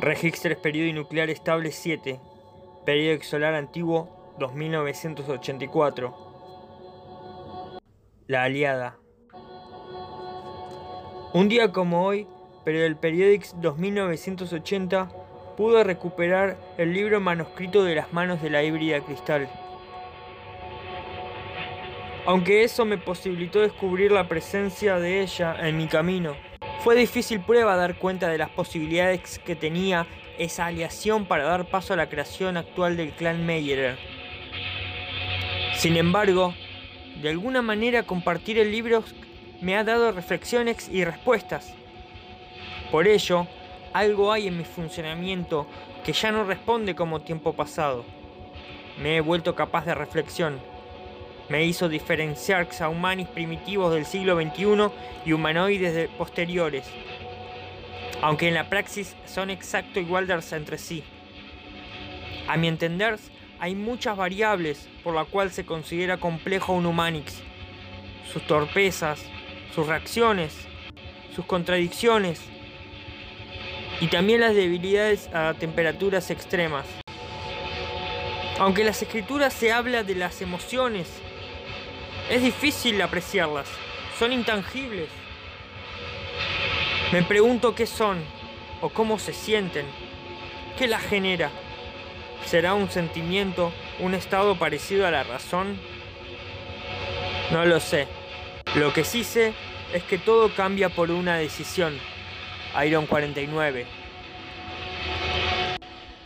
Regístres Periodo Nuclear Estable 7, Periodo Solar Antiguo 2984. La Aliada. Un día como hoy, pero del Periodix 2980, pude recuperar el libro manuscrito de las manos de la híbrida cristal. Aunque eso me posibilitó descubrir la presencia de ella en mi camino. Fue difícil prueba dar cuenta de las posibilidades que tenía esa aliación para dar paso a la creación actual del clan Meyerer. Sin embargo, de alguna manera compartir el libro me ha dado reflexiones y respuestas. Por ello, algo hay en mi funcionamiento que ya no responde como tiempo pasado. Me he vuelto capaz de reflexión me hizo diferenciar xaumanis primitivos del siglo XXI y humanoides posteriores, aunque en la praxis son exacto iguales entre sí. A mi entender, hay muchas variables por la cual se considera complejo un humanix. Sus torpezas, sus reacciones, sus contradicciones y también las debilidades a temperaturas extremas. Aunque en las escrituras se habla de las emociones es difícil apreciarlas, son intangibles. Me pregunto qué son o cómo se sienten, qué las genera. ¿Será un sentimiento, un estado parecido a la razón? No lo sé. Lo que sí sé es que todo cambia por una decisión. Iron 49